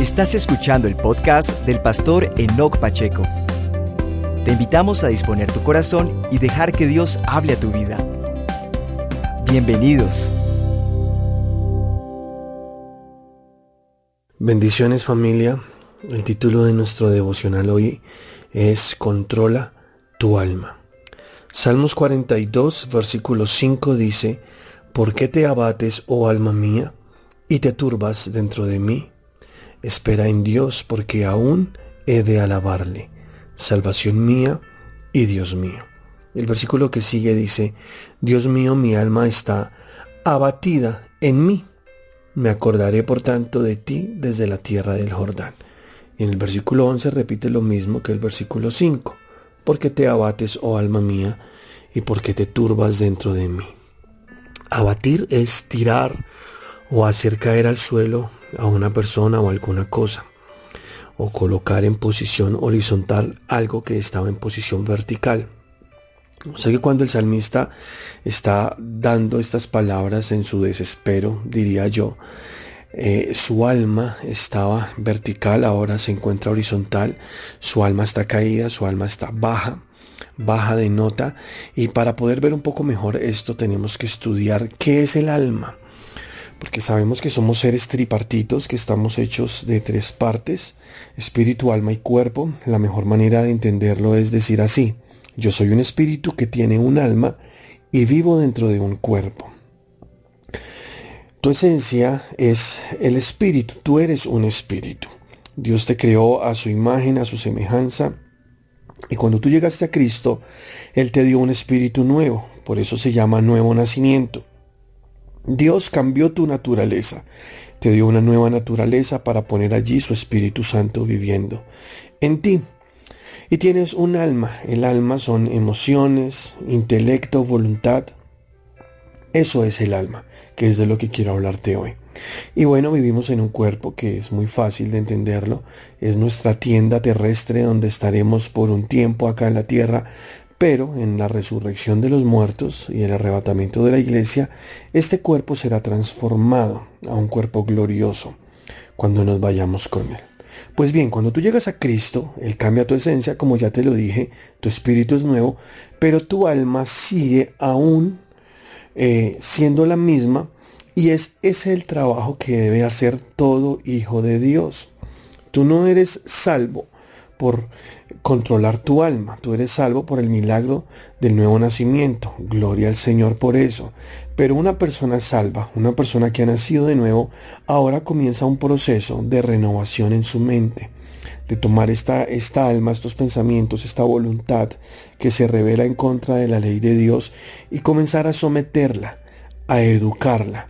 Estás escuchando el podcast del pastor Enoch Pacheco. Te invitamos a disponer tu corazón y dejar que Dios hable a tu vida. Bienvenidos. Bendiciones familia. El título de nuestro devocional hoy es Controla tu alma. Salmos 42, versículo 5 dice, ¿Por qué te abates, oh alma mía, y te turbas dentro de mí? Espera en Dios porque aún he de alabarle, salvación mía y Dios mío. El versículo que sigue dice, Dios mío, mi alma está abatida en mí. Me acordaré por tanto de ti desde la tierra del Jordán. Y en el versículo 11 repite lo mismo que el versículo 5. Porque te abates, oh alma mía, y porque te turbas dentro de mí. Abatir es tirar o hacer caer al suelo a una persona o alguna cosa o colocar en posición horizontal algo que estaba en posición vertical. O sea que cuando el salmista está dando estas palabras en su desespero, diría yo, eh, su alma estaba vertical, ahora se encuentra horizontal, su alma está caída, su alma está baja, baja de nota, y para poder ver un poco mejor esto tenemos que estudiar qué es el alma porque sabemos que somos seres tripartitos, que estamos hechos de tres partes, espíritu, alma y cuerpo. La mejor manera de entenderlo es decir así, yo soy un espíritu que tiene un alma y vivo dentro de un cuerpo. Tu esencia es el espíritu, tú eres un espíritu. Dios te creó a su imagen, a su semejanza, y cuando tú llegaste a Cristo, Él te dio un espíritu nuevo, por eso se llama nuevo nacimiento. Dios cambió tu naturaleza, te dio una nueva naturaleza para poner allí su Espíritu Santo viviendo en ti. Y tienes un alma, el alma son emociones, intelecto, voluntad. Eso es el alma, que es de lo que quiero hablarte hoy. Y bueno, vivimos en un cuerpo que es muy fácil de entenderlo. Es nuestra tienda terrestre donde estaremos por un tiempo acá en la tierra, pero en la resurrección de los muertos y el arrebatamiento de la iglesia, este cuerpo será transformado a un cuerpo glorioso cuando nos vayamos con él. Pues bien, cuando tú llegas a Cristo, Él cambia tu esencia, como ya te lo dije, tu espíritu es nuevo, pero tu alma sigue aún eh, siendo la misma y es ese el trabajo que debe hacer todo hijo de Dios. Tú no eres salvo por controlar tu alma. Tú eres salvo por el milagro del nuevo nacimiento. Gloria al Señor por eso. Pero una persona salva, una persona que ha nacido de nuevo, ahora comienza un proceso de renovación en su mente, de tomar esta, esta alma, estos pensamientos, esta voluntad que se revela en contra de la ley de Dios y comenzar a someterla, a educarla,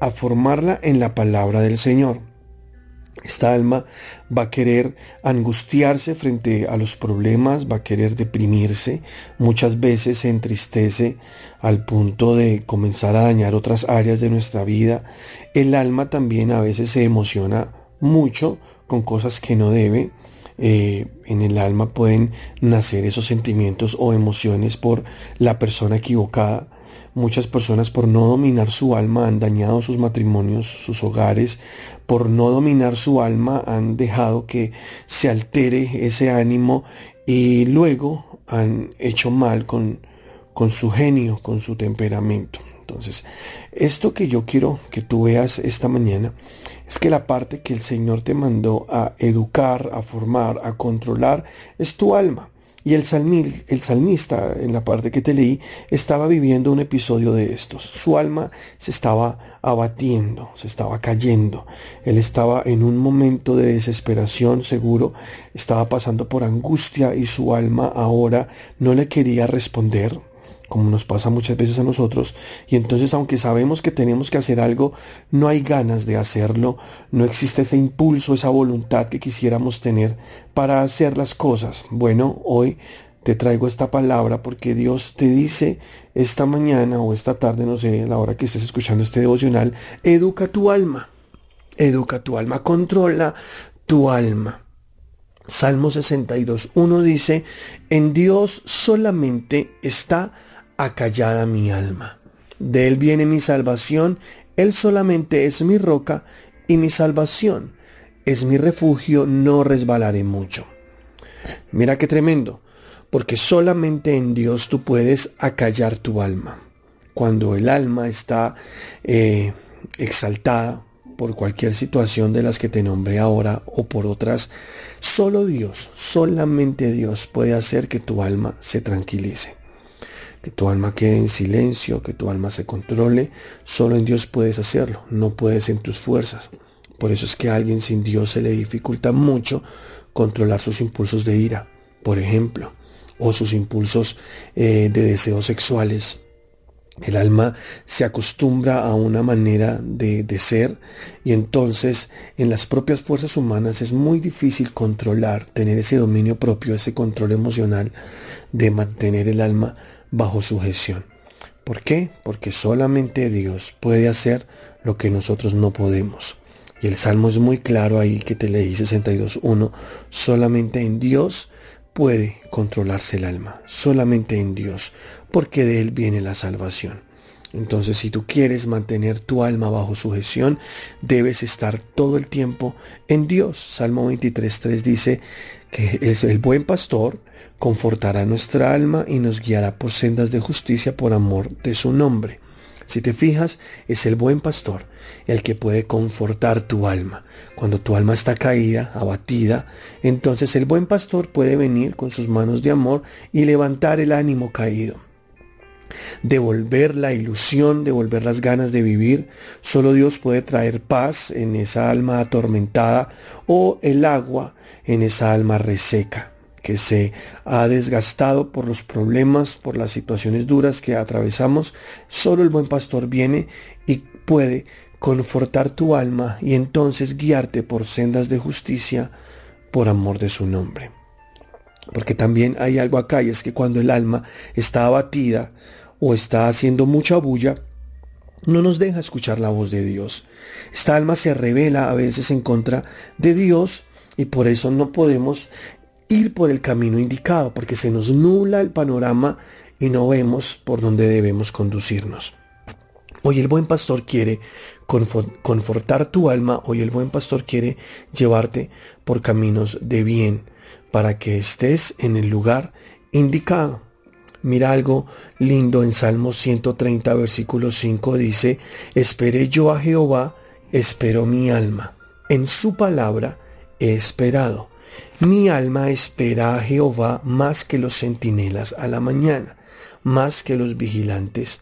a formarla en la palabra del Señor. Esta alma va a querer angustiarse frente a los problemas, va a querer deprimirse, muchas veces se entristece al punto de comenzar a dañar otras áreas de nuestra vida. El alma también a veces se emociona mucho con cosas que no debe. Eh, en el alma pueden nacer esos sentimientos o emociones por la persona equivocada Muchas personas por no dominar su alma han dañado sus matrimonios, sus hogares, por no dominar su alma han dejado que se altere ese ánimo y luego han hecho mal con, con su genio, con su temperamento. Entonces, esto que yo quiero que tú veas esta mañana es que la parte que el Señor te mandó a educar, a formar, a controlar, es tu alma. Y el, salmista, en la parte que te leí, estaba viviendo un episodio de estos. Su alma se estaba abatiendo, se estaba cayendo. Él estaba en un momento de desesperación, seguro, estaba pasando por angustia y su alma ahora no le quería responder, como nos pasa muchas veces a nosotros, y entonces aunque sabemos que tenemos que hacer algo, no hay ganas de hacerlo, no existe ese impulso, esa voluntad que quisiéramos tener para hacer las cosas. Bueno, hoy te traigo esta palabra porque Dios te dice esta mañana o esta tarde, no sé, la hora que estés escuchando este devocional, educa tu alma, educa tu alma, controla tu alma. Salmo 62, 1 dice, en Dios solamente está acallada mi alma. De Él viene mi salvación, Él solamente es mi roca y mi salvación. es mi refugio, no resbalaré mucho. Mira qué tremendo, porque solamente en Dios tú puedes acallar tu alma. Cuando el alma está eh, exaltada por cualquier situación de las que te nombré ahora o por otras, solo Dios, solamente Dios puede hacer que tu alma se tranquilice. Que tu alma quede en silencio, que tu alma se controle, solo en Dios puedes hacerlo, no puedes en tus fuerzas. Por eso es que a alguien sin Dios se le dificulta mucho controlar sus impulsos de ira, por ejemplo, o sus impulsos eh, de deseos sexuales. El alma se acostumbra a una manera de, de, ser y entonces en las propias fuerzas humanas es muy difícil controlar, tener ese dominio propio, ese control emocional de mantener el alma bajo sujeción. ¿Por qué? Porque solamente Dios puede hacer lo que nosotros no podemos. Y el Salmo es muy claro ahí que te leí 62.1. Solamente en Dios puede controlarse el alma. Solamente en Dios. Porque de Él viene la salvación. Entonces, si tú quieres mantener tu alma bajo sujeción, debes estar todo el tiempo en Dios. Salmo 23.3 dice que es el buen pastor confortará nuestra alma y nos guiará por sendas de justicia por amor de su nombre. Si te fijas, es el buen pastor el que puede confortar tu alma. Cuando tu alma está caída, abatida, entonces el buen pastor puede venir con sus manos de amor y levantar el ánimo caído. Devolver la ilusión, devolver las ganas de vivir. Solo Dios puede traer paz en esa alma atormentada o el agua en esa alma reseca que se ha desgastado por los problemas, por las situaciones duras que atravesamos, solo el buen pastor viene y puede confortar tu alma y entonces guiarte por sendas de justicia por amor de su nombre. Porque también hay algo acá y es que cuando el alma está abatida o está haciendo mucha bulla, no nos deja escuchar la voz de Dios. Esta alma se revela a veces en contra de Dios y por eso no podemos ir por el camino indicado, porque se nos nubla el panorama y no vemos por dónde debemos conducirnos. Hoy el buen pastor quiere confortar tu alma, hoy el buen pastor quiere llevarte por caminos de bien, para que estés en el lugar indicado. Mira algo lindo en Salmo 130, versículo 5, dice, esperé yo a Jehová, esperó mi alma, en su palabra he esperado. Mi alma espera a Jehová más que los centinelas a la mañana, más que los vigilantes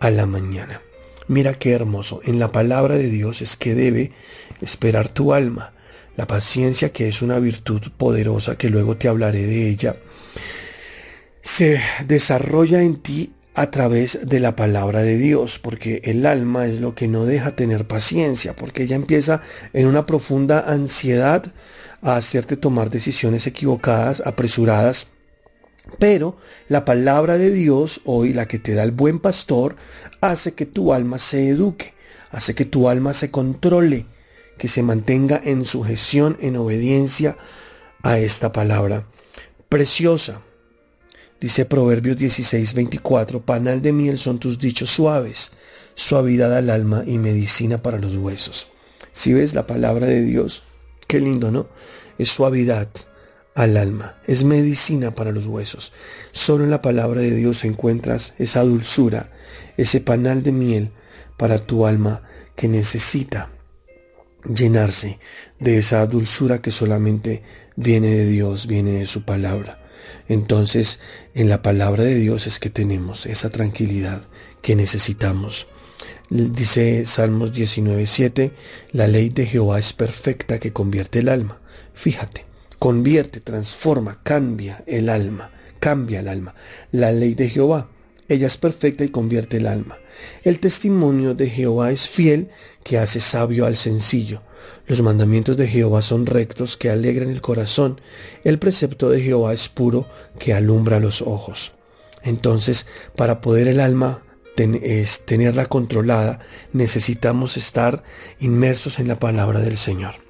a la mañana. Mira qué hermoso. En la palabra de Dios es que debe esperar tu alma. La paciencia, que es una virtud poderosa, que luego te hablaré de ella, se desarrolla en ti a través de la palabra de Dios, porque el alma es lo que no deja tener paciencia, porque ella empieza en una profunda ansiedad a hacerte tomar decisiones equivocadas, apresuradas. Pero la palabra de Dios, hoy la que te da el buen pastor, hace que tu alma se eduque, hace que tu alma se controle, que se mantenga en sujeción, en obediencia a esta palabra preciosa. Dice Proverbios 16, 24, panal de miel son tus dichos suaves, suavidad al alma y medicina para los huesos. Si ves la palabra de Dios, Qué lindo, ¿no? Es suavidad al alma, es medicina para los huesos. Solo en la palabra de Dios encuentras esa dulzura, ese panal de miel para tu alma que necesita llenarse de esa dulzura que solamente viene de Dios, viene de su palabra. Entonces, en la palabra de Dios es que tenemos esa tranquilidad que necesitamos. Dice Salmos 19.7, la ley de Jehová es perfecta que convierte el alma. Fíjate, convierte, transforma, cambia el alma, cambia el alma. La ley de Jehová, ella es perfecta y convierte el alma. El testimonio de Jehová es fiel que hace sabio al sencillo. Los mandamientos de Jehová son rectos que alegran el corazón. El precepto de Jehová es puro que alumbra los ojos. Entonces, para poder el alma es tenerla controlada, necesitamos estar inmersos en la palabra del Señor.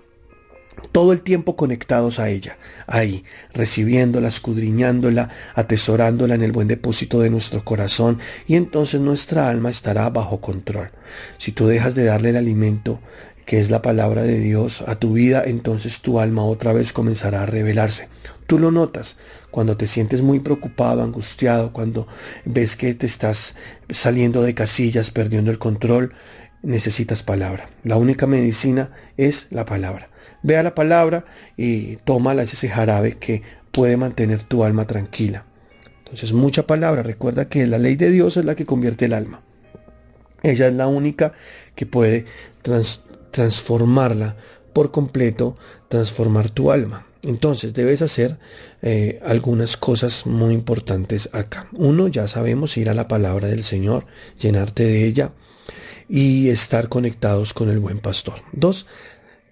Todo el tiempo conectados a ella, ahí, recibiéndola, escudriñándola, atesorándola en el buen depósito de nuestro corazón, y entonces nuestra alma estará bajo control. Si tú dejas de darle el alimento que es la palabra de Dios a tu vida, entonces tu alma otra vez comenzará a revelarse. Tú lo notas cuando te sientes muy preocupado, angustiado, cuando ves que te estás saliendo de casillas, perdiendo el control, necesitas palabra. La única medicina es la palabra. Ve a la palabra y tómala ese jarabe que puede mantener tu alma tranquila. Entonces mucha palabra. Recuerda que la ley de Dios es la que convierte el alma. Ella es la única que puede transformarla por completo, transformar tu alma. Entonces debes hacer eh, algunas cosas muy importantes acá. Uno, ya sabemos, ir a la palabra del Señor, llenarte de ella y estar conectados con el buen pastor. Dos,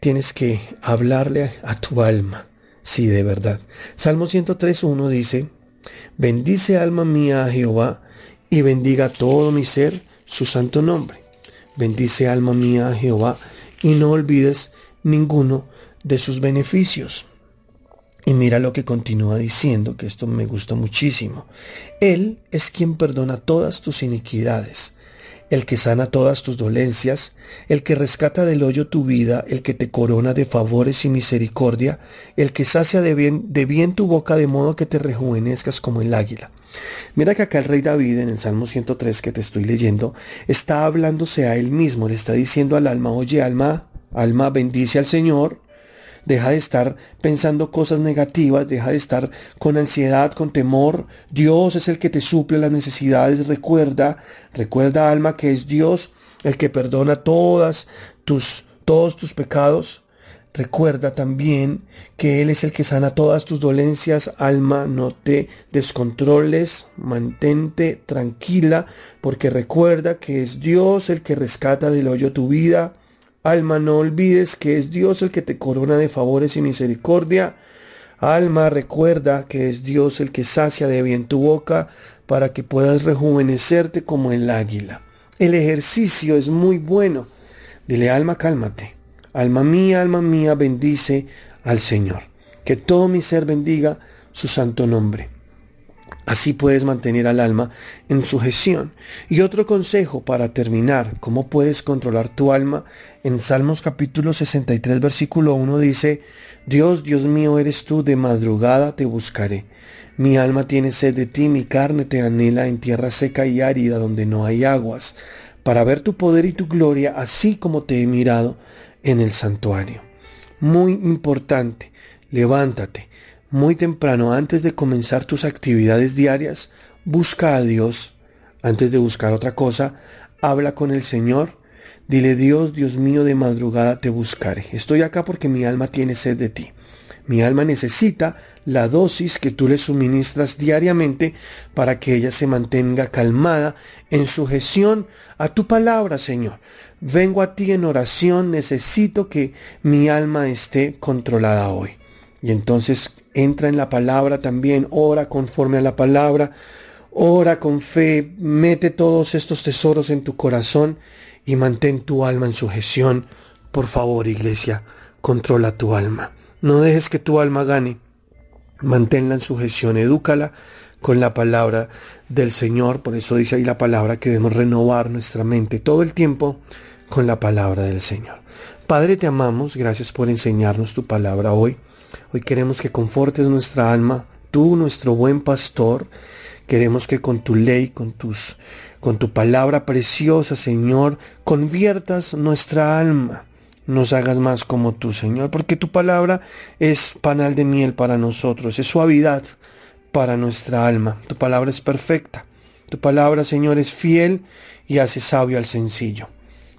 tienes que hablarle a tu alma, sí, de verdad. Salmo 103.1 dice, bendice alma mía a Jehová y bendiga todo mi ser su santo nombre. Bendice alma mía a Jehová y no olvides ninguno de sus beneficios. Y mira lo que continúa diciendo, que esto me gusta muchísimo. Él es quien perdona todas tus iniquidades, el que sana todas tus dolencias, el que rescata del hoyo tu vida, el que te corona de favores y misericordia, el que sacia de bien, tu boca de modo que te rejuvenezcas como el águila. Mira que acá el rey David en el Salmo 103 que te estoy leyendo está hablándose a él mismo, le está diciendo al alma, oye alma, alma bendice al Señor, deja de estar pensando cosas negativas, deja de estar con ansiedad, con temor. Dios es el que te suple las necesidades. Recuerda, recuerda alma que es Dios el que perdona todas tus, todos tus pecados. Recuerda también que Él es el que sana todas tus dolencias, alma, no te descontroles, mantente tranquila, porque recuerda que es Dios el que rescata del hoyo tu vida, Alma, no olvides que es Dios el que te corona de favores y misericordia. Alma, recuerda que es Dios el que sacia de bien tu boca para que puedas rejuvenecerte como el águila. El ejercicio es muy bueno. Dile, alma, cálmate. Alma mía, alma mía, bendice al Señor. Que todo mi ser bendiga su santo nombre. Así puedes mantener al alma en sujeción. Y otro consejo para terminar, ¿cómo puedes controlar tu alma? En Salmos capítulo 63 versículo 1 dice, Dios, Dios mío eres tú, de madrugada te buscaré. Mi alma tiene sed de ti, mi carne te anhela en tierra seca y árida donde no hay aguas, para ver tu poder y tu gloria, así como te he mirado en el santuario. Muy importante, levántate, muy temprano, antes de comenzar tus actividades diarias, busca a Dios. Antes de buscar otra cosa, habla con el Señor. Dile, Dios, Dios mío, de madrugada te buscaré. Estoy acá porque mi alma tiene sed de ti. Mi alma necesita la dosis que tú le suministras diariamente para que ella se mantenga calmada en sujeción a tu palabra, Señor. Vengo a ti en oración, necesito que mi alma esté controlada hoy. Y entonces entra en la palabra también, ora conforme a la palabra, ora con fe, mete todos estos tesoros en tu corazón y mantén tu alma en sujeción. Por favor, iglesia, controla tu alma. No dejes que tu alma gane. Manténla en sujeción, edúcala con la palabra del Señor. Por eso dice ahí la palabra que debemos renovar nuestra mente todo el tiempo con la palabra del Señor. Padre, te amamos. Gracias por enseñarnos tu palabra hoy. Hoy queremos que confortes nuestra alma, tú, nuestro buen pastor. Queremos que con tu ley, con tus con tu palabra preciosa, Señor, conviertas nuestra alma. Nos hagas más como tú, Señor, porque tu palabra es panal de miel para nosotros, es suavidad para nuestra alma. Tu palabra es perfecta. Tu palabra, Señor, es fiel y hace sabio al sencillo.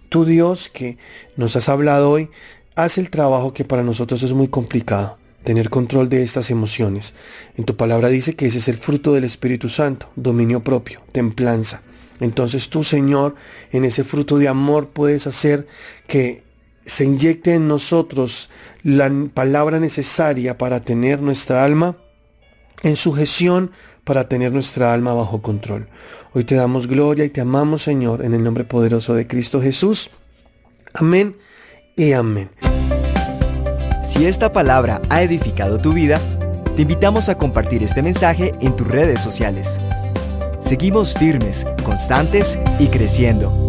Tu Dios que nos has hablado hoy, haz el trabajo que para nosotros es muy complicado tener control de estas emociones. En tu palabra dice que ese es el fruto del Espíritu Santo, dominio propio, templanza. Entonces tú, Señor, en ese fruto de amor puedes hacer que se inyecte en nosotros la palabra necesaria para tener nuestra alma en sujeción, para tener nuestra alma bajo control. Hoy te damos gloria y te amamos, Señor, en el nombre poderoso de Cristo Jesús. Amén y amén. Si esta palabra ha edificado tu vida, te invitamos a compartir este mensaje en tus redes sociales. Seguimos firmes, constantes y creciendo.